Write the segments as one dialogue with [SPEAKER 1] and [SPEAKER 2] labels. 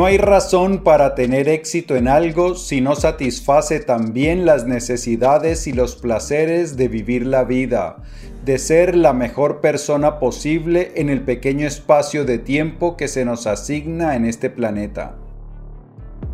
[SPEAKER 1] No hay razón para tener éxito en algo si no satisface también las necesidades y los placeres de vivir la vida, de ser la mejor persona posible en el pequeño espacio de tiempo que se nos asigna en este planeta.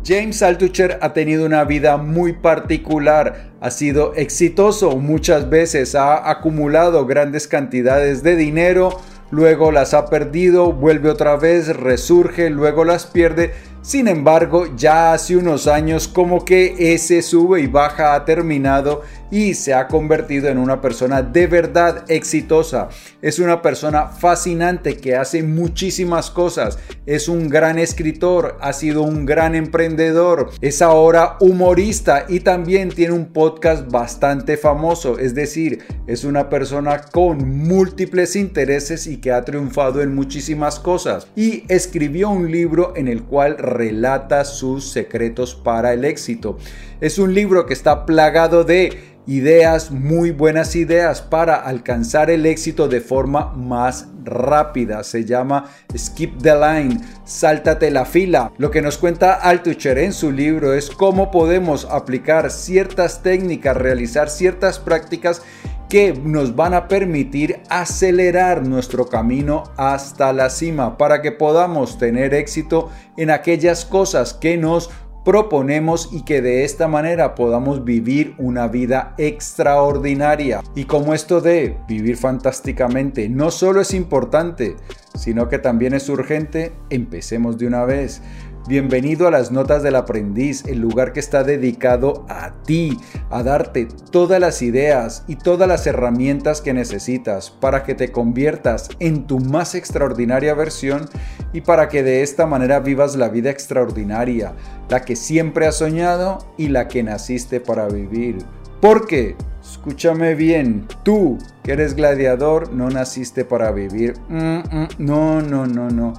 [SPEAKER 1] James Altucher ha tenido una vida muy particular, ha sido exitoso muchas veces, ha acumulado grandes cantidades de dinero, luego las ha perdido, vuelve otra vez, resurge, luego las pierde. Sin embargo, ya hace unos años como que ese sube y baja ha terminado y se ha convertido en una persona de verdad exitosa. Es una persona fascinante que hace muchísimas cosas. Es un gran escritor, ha sido un gran emprendedor, es ahora humorista y también tiene un podcast bastante famoso. Es decir, es una persona con múltiples intereses y que ha triunfado en muchísimas cosas. Y escribió un libro en el cual relata sus secretos para el éxito. Es un libro que está plagado de ideas, muy buenas ideas para alcanzar el éxito de forma más rápida. Se llama Skip the Line, sáltate la fila. Lo que nos cuenta Altucher en su libro es cómo podemos aplicar ciertas técnicas, realizar ciertas prácticas que nos van a permitir acelerar nuestro camino hasta la cima para que podamos tener éxito en aquellas cosas que nos proponemos y que de esta manera podamos vivir una vida extraordinaria. Y como esto de vivir fantásticamente no solo es importante, sino que también es urgente, empecemos de una vez. Bienvenido a las Notas del Aprendiz, el lugar que está dedicado a ti, a darte todas las ideas y todas las herramientas que necesitas para que te conviertas en tu más extraordinaria versión y para que de esta manera vivas la vida extraordinaria, la que siempre has soñado y la que naciste para vivir. Porque, escúchame bien, tú que eres gladiador no naciste para vivir. Mm, mm, no, no, no, no.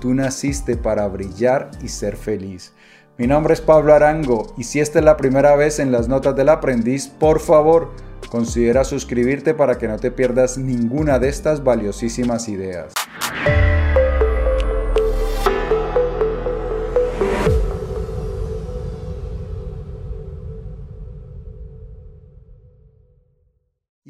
[SPEAKER 1] Tú naciste para brillar y ser feliz. Mi nombre es Pablo Arango y si esta es la primera vez en las notas del aprendiz, por favor, considera suscribirte para que no te pierdas ninguna de estas valiosísimas ideas.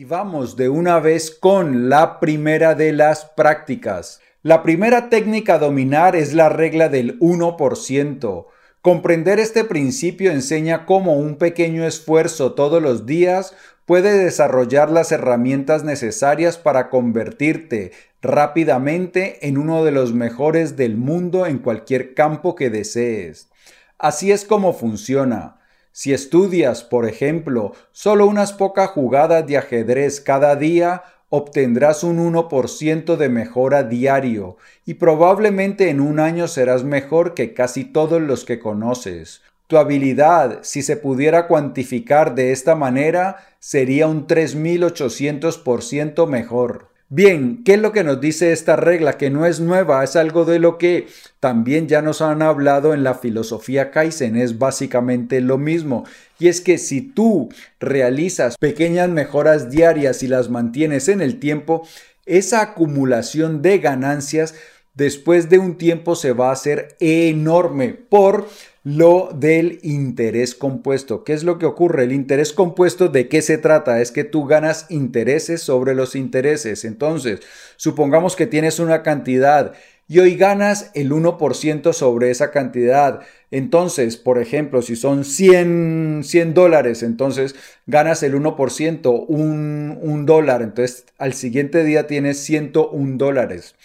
[SPEAKER 1] Y vamos de una vez con la primera de las prácticas. La primera técnica a dominar es la regla del 1%. Comprender este principio enseña cómo un pequeño esfuerzo todos los días puede desarrollar las herramientas necesarias para convertirte rápidamente en uno de los mejores del mundo en cualquier campo que desees. Así es como funciona. Si estudias, por ejemplo, solo unas pocas jugadas de ajedrez cada día, obtendrás un 1% de mejora diario y probablemente en un año serás mejor que casi todos los que conoces. Tu habilidad, si se pudiera cuantificar de esta manera, sería un 3800% mejor. Bien, ¿qué es lo que nos dice esta regla? Que no es nueva, es algo de lo que también ya nos han hablado en la filosofía Kaizen, es básicamente lo mismo. Y es que si tú realizas pequeñas mejoras diarias y las mantienes en el tiempo, esa acumulación de ganancias después de un tiempo se va a hacer enorme por lo del interés compuesto. ¿Qué es lo que ocurre? El interés compuesto, ¿de qué se trata? Es que tú ganas intereses sobre los intereses. Entonces, supongamos que tienes una cantidad y hoy ganas el 1% sobre esa cantidad. Entonces, por ejemplo, si son 100, 100 dólares, entonces ganas el 1%, un, un dólar. Entonces, al siguiente día tienes 101 dólares.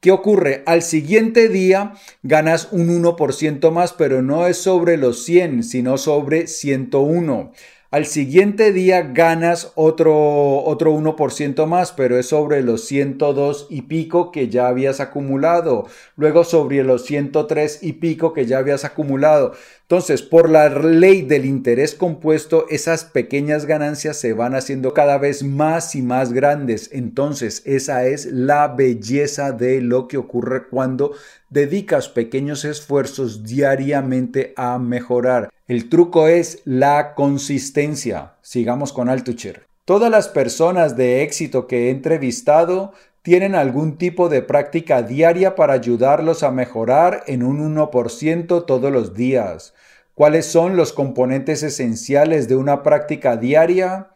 [SPEAKER 1] ¿Qué ocurre? Al siguiente día ganas un 1% más, pero no es sobre los 100, sino sobre 101. Al siguiente día ganas otro, otro 1% más, pero es sobre los 102 y pico que ya habías acumulado. Luego sobre los 103 y pico que ya habías acumulado. Entonces, por la ley del interés compuesto, esas pequeñas ganancias se van haciendo cada vez más y más grandes. Entonces, esa es la belleza de lo que ocurre cuando dedicas pequeños esfuerzos diariamente a mejorar. El truco es la consistencia. Sigamos con Altucher. Todas las personas de éxito que he entrevistado tienen algún tipo de práctica diaria para ayudarlos a mejorar en un 1% todos los días. ¿Cuáles son los componentes esenciales de una práctica diaria?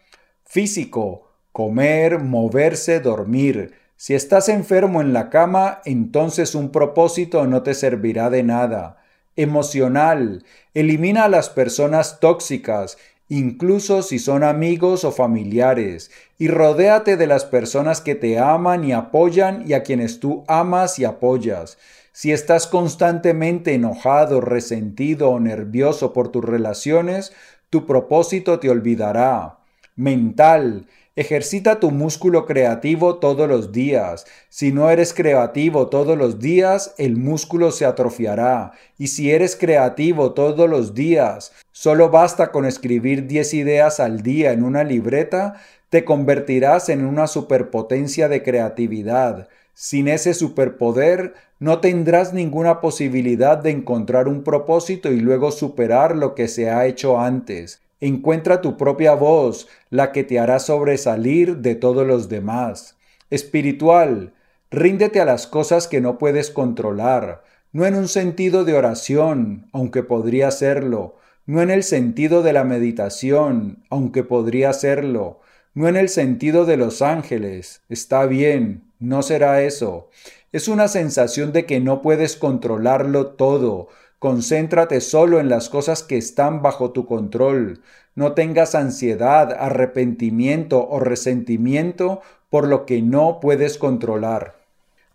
[SPEAKER 1] Físico, comer, moverse, dormir. Si estás enfermo en la cama, entonces un propósito no te servirá de nada. Emocional, elimina a las personas tóxicas incluso si son amigos o familiares, y rodéate de las personas que te aman y apoyan y a quienes tú amas y apoyas. Si estás constantemente enojado, resentido o nervioso por tus relaciones, tu propósito te olvidará. Mental, Ejercita tu músculo creativo todos los días. Si no eres creativo todos los días, el músculo se atrofiará. Y si eres creativo todos los días, solo basta con escribir 10 ideas al día en una libreta, te convertirás en una superpotencia de creatividad. Sin ese superpoder, no tendrás ninguna posibilidad de encontrar un propósito y luego superar lo que se ha hecho antes. Encuentra tu propia voz, la que te hará sobresalir de todos los demás. Espiritual, ríndete a las cosas que no puedes controlar, no en un sentido de oración, aunque podría serlo, no en el sentido de la meditación, aunque podría serlo, no en el sentido de los ángeles, está bien, no será eso. Es una sensación de que no puedes controlarlo todo, Concéntrate solo en las cosas que están bajo tu control. No tengas ansiedad, arrepentimiento o resentimiento por lo que no puedes controlar.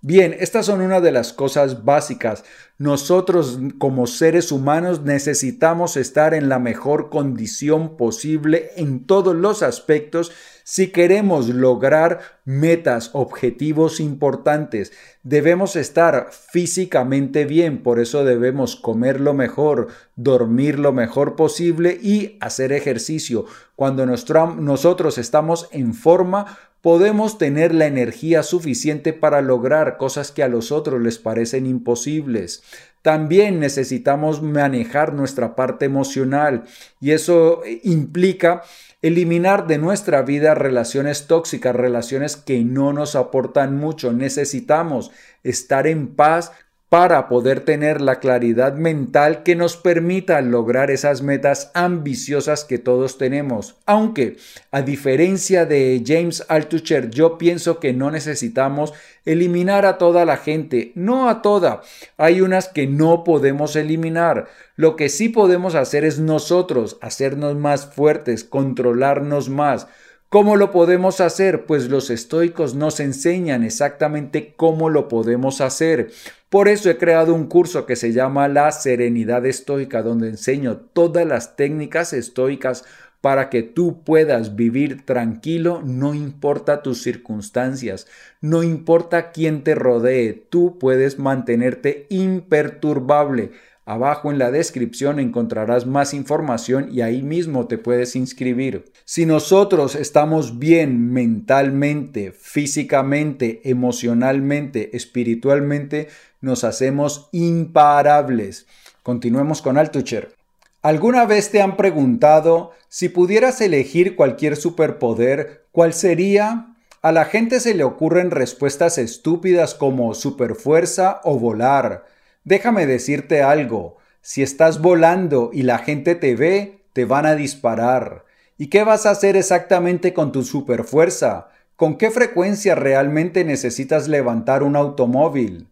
[SPEAKER 1] Bien, estas son una de las cosas básicas. Nosotros como seres humanos necesitamos estar en la mejor condición posible en todos los aspectos si queremos lograr metas, objetivos importantes, debemos estar físicamente bien, por eso debemos comer lo mejor, dormir lo mejor posible y hacer ejercicio. Cuando nosotros estamos en forma, podemos tener la energía suficiente para lograr cosas que a los otros les parecen imposibles. También necesitamos manejar nuestra parte emocional y eso implica eliminar de nuestra vida relaciones tóxicas, relaciones que no nos aportan mucho. Necesitamos estar en paz para poder tener la claridad mental que nos permita lograr esas metas ambiciosas que todos tenemos. Aunque, a diferencia de James Altucher, yo pienso que no necesitamos eliminar a toda la gente, no a toda. Hay unas que no podemos eliminar. Lo que sí podemos hacer es nosotros, hacernos más fuertes, controlarnos más. ¿Cómo lo podemos hacer? Pues los estoicos nos enseñan exactamente cómo lo podemos hacer. Por eso he creado un curso que se llama La Serenidad Estoica, donde enseño todas las técnicas estoicas para que tú puedas vivir tranquilo, no importa tus circunstancias, no importa quién te rodee, tú puedes mantenerte imperturbable Abajo en la descripción encontrarás más información y ahí mismo te puedes inscribir. Si nosotros estamos bien mentalmente, físicamente, emocionalmente, espiritualmente, nos hacemos imparables. Continuemos con Altucher. ¿Alguna vez te han preguntado si pudieras elegir cualquier superpoder, cuál sería? A la gente se le ocurren respuestas estúpidas como superfuerza o volar. Déjame decirte algo, si estás volando y la gente te ve, te van a disparar. ¿Y qué vas a hacer exactamente con tu superfuerza? ¿Con qué frecuencia realmente necesitas levantar un automóvil?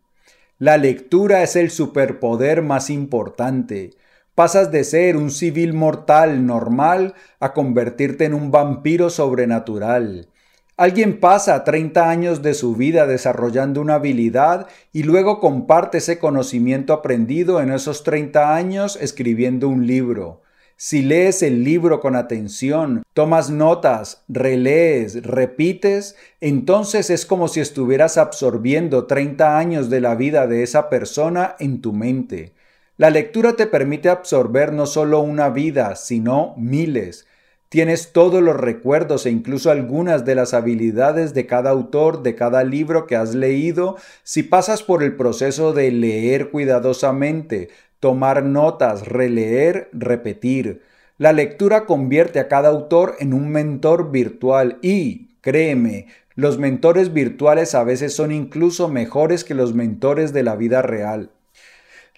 [SPEAKER 1] La lectura es el superpoder más importante. Pasas de ser un civil mortal normal a convertirte en un vampiro sobrenatural. Alguien pasa 30 años de su vida desarrollando una habilidad y luego comparte ese conocimiento aprendido en esos 30 años escribiendo un libro. Si lees el libro con atención, tomas notas, relees, repites, entonces es como si estuvieras absorbiendo 30 años de la vida de esa persona en tu mente. La lectura te permite absorber no solo una vida, sino miles. Tienes todos los recuerdos e incluso algunas de las habilidades de cada autor, de cada libro que has leído, si pasas por el proceso de leer cuidadosamente, tomar notas, releer, repetir. La lectura convierte a cada autor en un mentor virtual y, créeme, los mentores virtuales a veces son incluso mejores que los mentores de la vida real.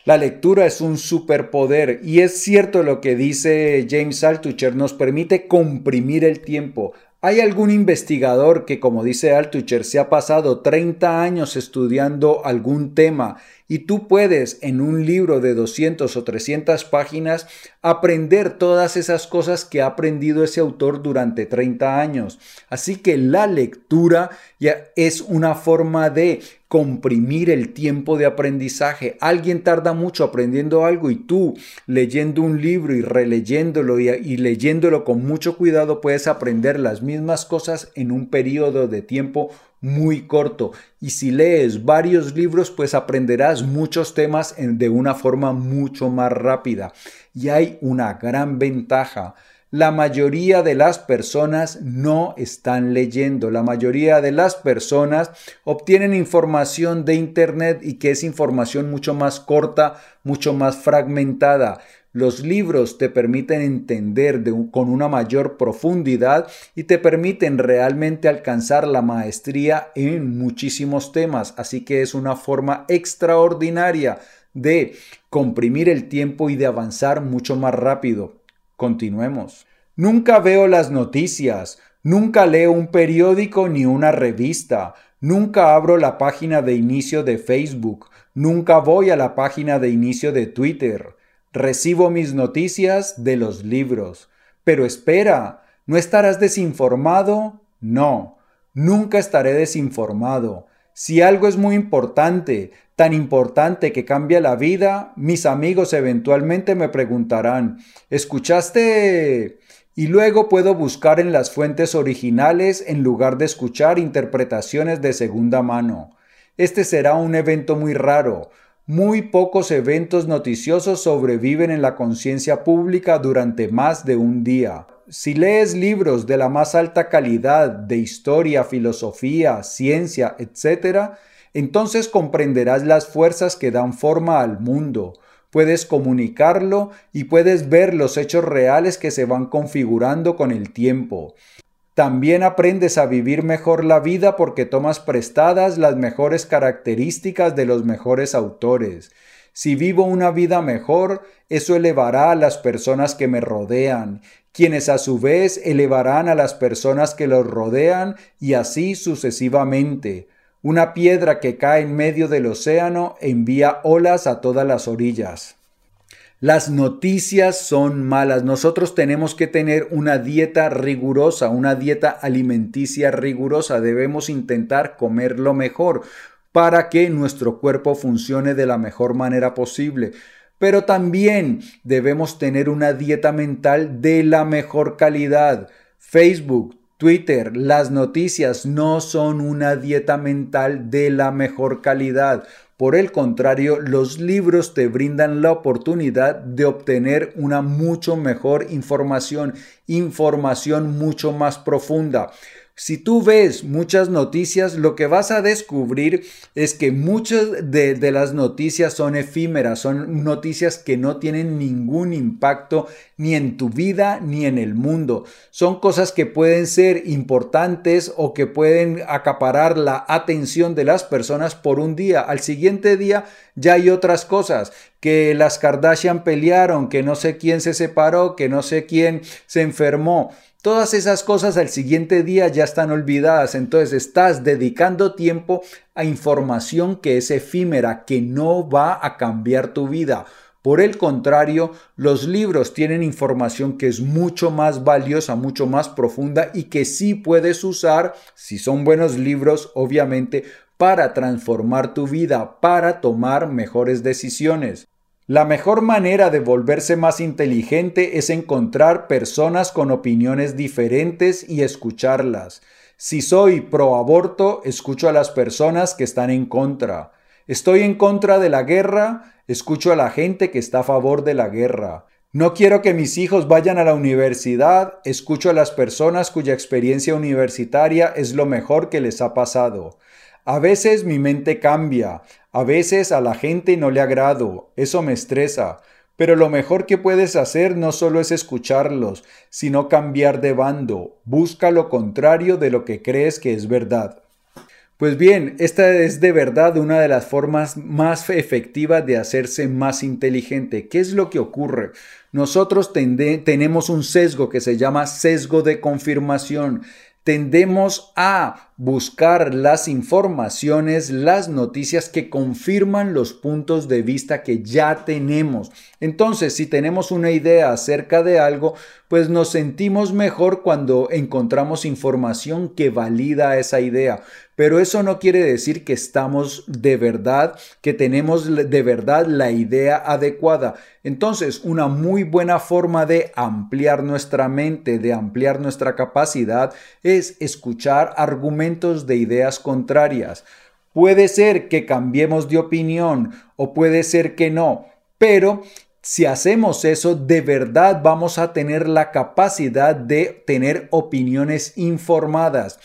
[SPEAKER 1] La lectura es un superpoder y es cierto lo que dice James Altucher, nos permite comprimir el tiempo. ¿Hay algún investigador que, como dice Altucher, se ha pasado 30 años estudiando algún tema y tú puedes en un libro de 200 o 300 páginas aprender todas esas cosas que ha aprendido ese autor durante 30 años? Así que la lectura ya es una forma de comprimir el tiempo de aprendizaje. Alguien tarda mucho aprendiendo algo y tú leyendo un libro y releyéndolo y, leyéndolo con mucho cuidado puedes aprender las mismas cosas en un periodo de tiempo muy corto. Y si lees varios libros, pues aprenderás muchos temas de una forma mucho más rápida. Y hay una gran ventaja la mayoría de las personas no están leyendo. La mayoría de las personas obtienen información de Internet y que es información mucho más corta, mucho más fragmentada. Los libros te permiten entender con una mayor profundidad y te permiten realmente alcanzar la maestría en muchísimos temas. Así que es una forma extraordinaria de comprimir el tiempo y de avanzar mucho más rápido. Continuemos. Nunca veo las noticias, nunca leo un periódico ni una revista, nunca abro la página de inicio de Facebook, nunca voy a la página de inicio de Twitter. Recibo mis noticias de los libros. Pero espera, ¿no estarás desinformado? No, nunca estaré desinformado. Si algo es muy importante, tan importante que cambia la vida, mis amigos eventualmente me preguntarán, ¿escuchaste? Y luego puedo buscar en las fuentes originales en lugar de escuchar interpretaciones de segunda mano. Este será un evento muy raro. Muy pocos eventos noticiosos sobreviven en la conciencia pública durante más de un día. Si lees libros de la más alta calidad de historia, filosofía, ciencia, etc., entonces comprenderás las fuerzas que dan forma al mundo. Puedes comunicarlo y puedes ver los hechos reales que se van configurando con el tiempo. También aprendes a vivir mejor la vida porque tomas prestadas las mejores características de los mejores autores. Si vivo una vida mejor, eso elevará a las personas que me rodean, quienes a su vez elevarán a las personas que los rodean y así sucesivamente. Una piedra que cae en medio del océano envía olas a todas las orillas. Las noticias son malas. Nosotros tenemos que tener una dieta rigurosa, una dieta alimenticia rigurosa. Debemos intentar comer lo mejor para que nuestro cuerpo funcione de la mejor manera posible. Pero también debemos tener una dieta mental de la mejor calidad. Facebook, Twitter, las noticias no son una dieta mental de la mejor calidad. Por el contrario, los libros te brindan la oportunidad de obtener una mucho mejor información, información mucho más profunda. Si tú ves muchas noticias, lo que vas a descubrir es que muchas de, las noticias son efímeras, son noticias que no tienen ningún impacto ni en tu vida ni en el mundo. Son cosas que pueden ser importantes o que pueden acaparar la atención de las personas por un día. Al siguiente día ya hay otras cosas, que las Kardashian pelearon, que no sé quién se separó, que no sé quién se enfermó. Todas esas cosas al siguiente día ya están olvidadas, entonces estás dedicando tiempo a información que es efímera, que no va a cambiar tu vida. Por el contrario, los libros tienen información que es mucho más valiosa, mucho más profunda y que sí puedes usar, si son buenos libros, obviamente, para transformar tu vida, para tomar mejores decisiones. La mejor manera de volverse más inteligente es encontrar personas con opiniones diferentes y escucharlas. Si soy pro aborto, escucho a las personas que están en contra. Estoy en contra de la guerra, escucho a la gente que está a favor de la guerra. No quiero que mis hijos vayan a la universidad, escucho a las personas cuya experiencia universitaria es lo mejor que les ha pasado. A veces mi mente cambia, a veces a la gente no le agrado, eso me estresa. Pero lo mejor que puedes hacer no solo es escucharlos, sino cambiar de bando. Busca lo contrario de lo que crees que es verdad. Pues bien, esta es de verdad una de las formas más efectivas de hacerse más inteligente. ¿Qué es lo que ocurre? Nosotros tenemos un sesgo que se llama sesgo de confirmación tendemos a buscar las informaciones, las noticias que confirman los puntos de vista que ya tenemos. Entonces, si tenemos una idea acerca de algo, pues nos sentimos mejor cuando encontramos información que valida esa idea. Pero eso no quiere decir que estamos de verdad, que tenemos de verdad la idea adecuada. Entonces, una muy buena forma de ampliar nuestra mente, de ampliar nuestra capacidad, es escuchar argumentos de ideas contrarias. Puede ser que cambiemos de opinión o puede ser que no, pero si hacemos eso, de verdad vamos a tener la capacidad de tener opiniones informadas.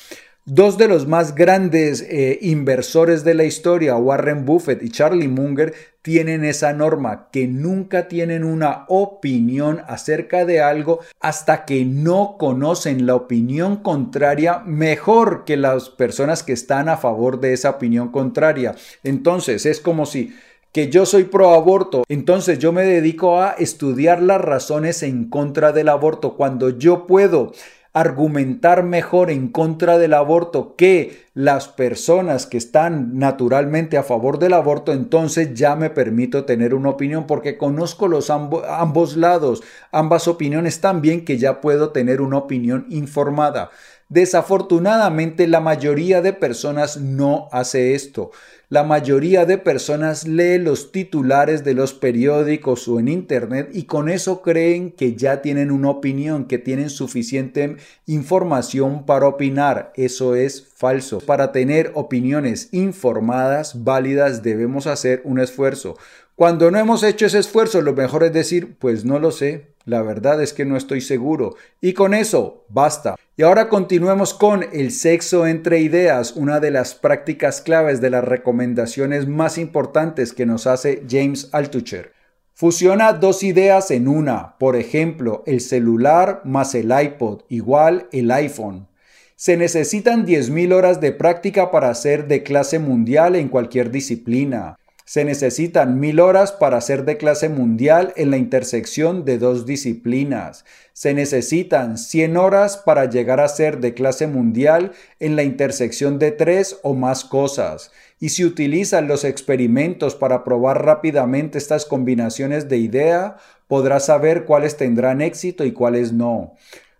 [SPEAKER 1] Dos de los más grandes eh, inversores de la historia, Warren Buffett y Charlie Munger, tienen esa norma, que nunca tienen una opinión acerca de algo hasta que no conocen la opinión contraria mejor que las personas que están a favor de esa opinión contraria. Entonces, es como si que yo soy pro aborto, entonces yo me dedico a estudiar las razones en contra del aborto. Cuando yo puedo argumentar mejor en contra del aborto que las personas que están naturalmente a favor del aborto, entonces ya me permito tener una opinión porque conozco los ambos lados, ambas opiniones tan bien que ya puedo tener una opinión informada. Desafortunadamente la mayoría de personas no hace esto. La mayoría de personas lee los titulares de los periódicos o en Internet y con eso creen que ya tienen una opinión, que tienen suficiente información para opinar. Eso es falso. Para tener opiniones informadas, válidas, debemos hacer un esfuerzo. Cuando no hemos hecho ese esfuerzo, lo mejor es decir, pues no lo sé, la verdad es que no estoy seguro. Y con eso, basta. Y ahora continuemos con el sexo entre ideas, una de las prácticas claves de las recomendaciones más importantes que nos hace James Altucher. Fusiona dos ideas en una, por ejemplo, el celular más el iPod igual el iPhone. Se necesitan 10.000 horas de práctica para ser de clase mundial en cualquier disciplina. Se necesitan mil horas para ser de clase mundial en la intersección de dos disciplinas. Se necesitan 100 horas para llegar a ser de clase mundial en la intersección de tres o más cosas. Y si utilizan los experimentos para probar rápidamente estas combinaciones de idea, podrás saber cuáles tendrán éxito y cuáles no.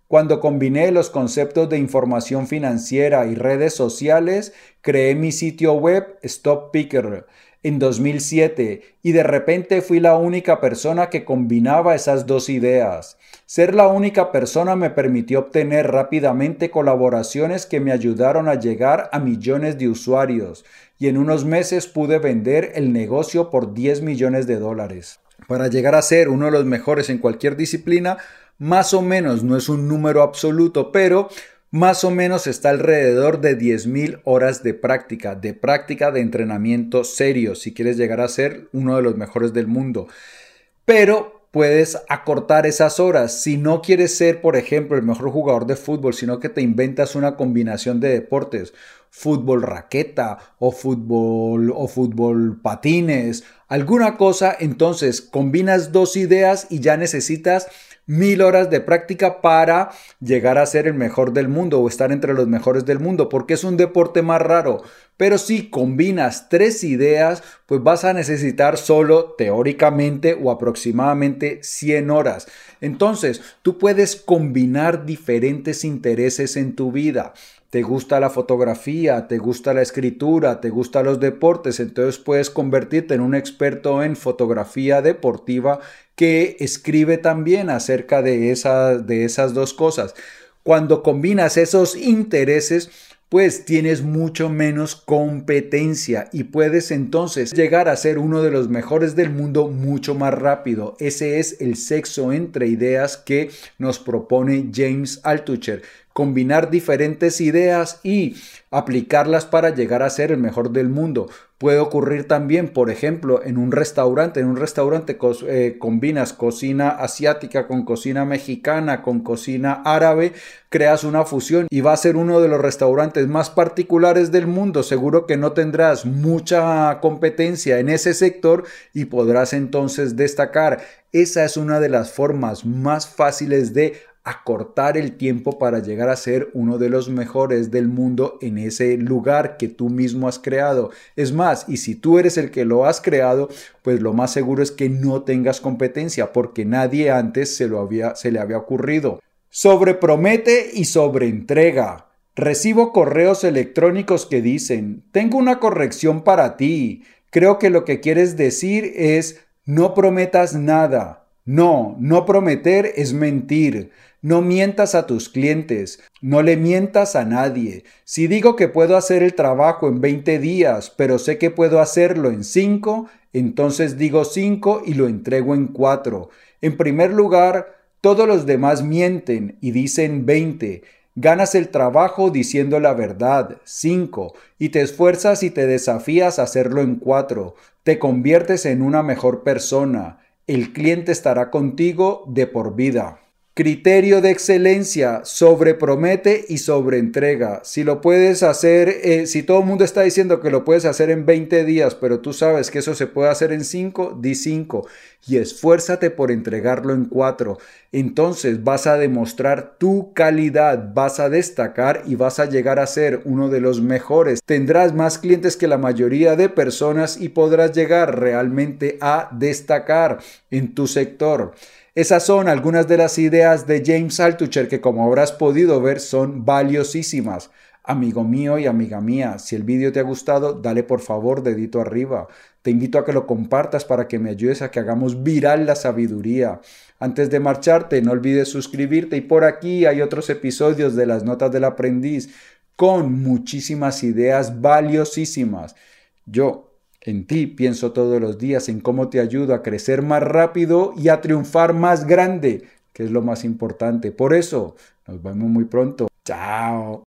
[SPEAKER 1] Cuando combiné los conceptos de información financiera y redes sociales, creé mi sitio web Stop Picker en 2007 y de repente fui la única persona que combinaba esas dos ideas. Ser la única persona me permitió obtener rápidamente colaboraciones que me ayudaron a llegar a millones de usuarios y en unos meses pude vender el negocio por 10 millones de dólares. Para llegar a ser uno de los mejores en cualquier disciplina, más o menos no es un número absoluto, pero más o menos está alrededor de 10.000 horas de práctica, de práctica de entrenamiento serio, si quieres llegar a ser uno de los mejores del mundo. Pero puedes acortar esas horas. Si no quieres ser, por ejemplo, el mejor jugador de fútbol, sino que te inventas una combinación de deportes, fútbol raqueta o fútbol o fútbol patines, alguna cosa, entonces combinas dos ideas y ya necesitas mil horas de práctica para llegar a ser el mejor del mundo o estar entre los mejores del mundo, porque es un deporte más raro. Pero si combinas tres ideas, pues vas a necesitar solo teóricamente o aproximadamente 100 horas. Entonces, tú puedes combinar diferentes intereses en tu vida te gusta la fotografía, te gusta la escritura, te gustan los deportes, entonces puedes convertirte en un experto en fotografía deportiva que escribe también acerca de, de esas dos cosas. Cuando combinas esos intereses, pues tienes mucho menos competencia y puedes entonces llegar a ser uno de los mejores del mundo mucho más rápido. Ese es el sexo entre ideas que nos propone James Altucher. Combinar diferentes ideas y aplicarlas para llegar a ser el mejor del mundo. Puede ocurrir también, por ejemplo, en un restaurante. En un restaurante eh, combinas cocina asiática con cocina mexicana, con cocina árabe, creas una fusión y va a ser uno de los restaurantes más particulares del mundo. Seguro que no tendrás mucha competencia en ese sector y podrás entonces destacar. Esa es una de las formas más fáciles de acortar el tiempo para llegar a ser uno de los mejores del mundo en ese lugar que tú mismo has creado. Es más, y si tú eres el que lo has creado, pues lo más seguro es que no tengas competencia porque nadie antes se lo había se le había ocurrido. Sobrepromete y sobreentrega. Recibo correos electrónicos que dicen, tengo una corrección para ti. Creo que lo que quieres decir es, no prometas nada. No, no prometer es mentir. No mientas a tus clientes, no le mientas a nadie. Si digo que puedo hacer el trabajo en 20 días, pero sé que puedo hacerlo en 5, entonces digo 5 y lo entrego en 4. En primer lugar, todos los demás mienten y dicen 20. Ganas el trabajo diciendo la verdad, 5, y te esfuerzas y te desafías a hacerlo en 4. Te conviertes en una mejor persona. El cliente estará contigo de por vida. Criterio de excelencia, sobrepromete y sobreentrega. Si lo puedes hacer, eh, si todo el mundo está diciendo que lo puedes hacer en 20 días, pero tú sabes que eso se puede hacer en 5, di 5 y esfuérzate por entregarlo en 4. Entonces vas a demostrar tu calidad, vas a destacar y vas a llegar a ser uno de los mejores. Tendrás más clientes que la mayoría de personas y podrás llegar realmente a destacar en tu sector. Esas son algunas de las ideas de James Altucher que como habrás podido ver son valiosísimas. Amigo mío y amiga mía, si el vídeo te ha gustado, dale por favor dedito arriba. Te invito a que lo compartas para que me ayudes a que hagamos viral la sabiduría. Antes de marcharte, no olvides suscribirte y por aquí hay otros episodios de las notas del aprendiz con muchísimas ideas valiosísimas. Yo en ti pienso todos los días en cómo te ayudo a crecer más rápido y a triunfar más grande, que es lo más importante. Por eso, nos vemos muy pronto. Chao.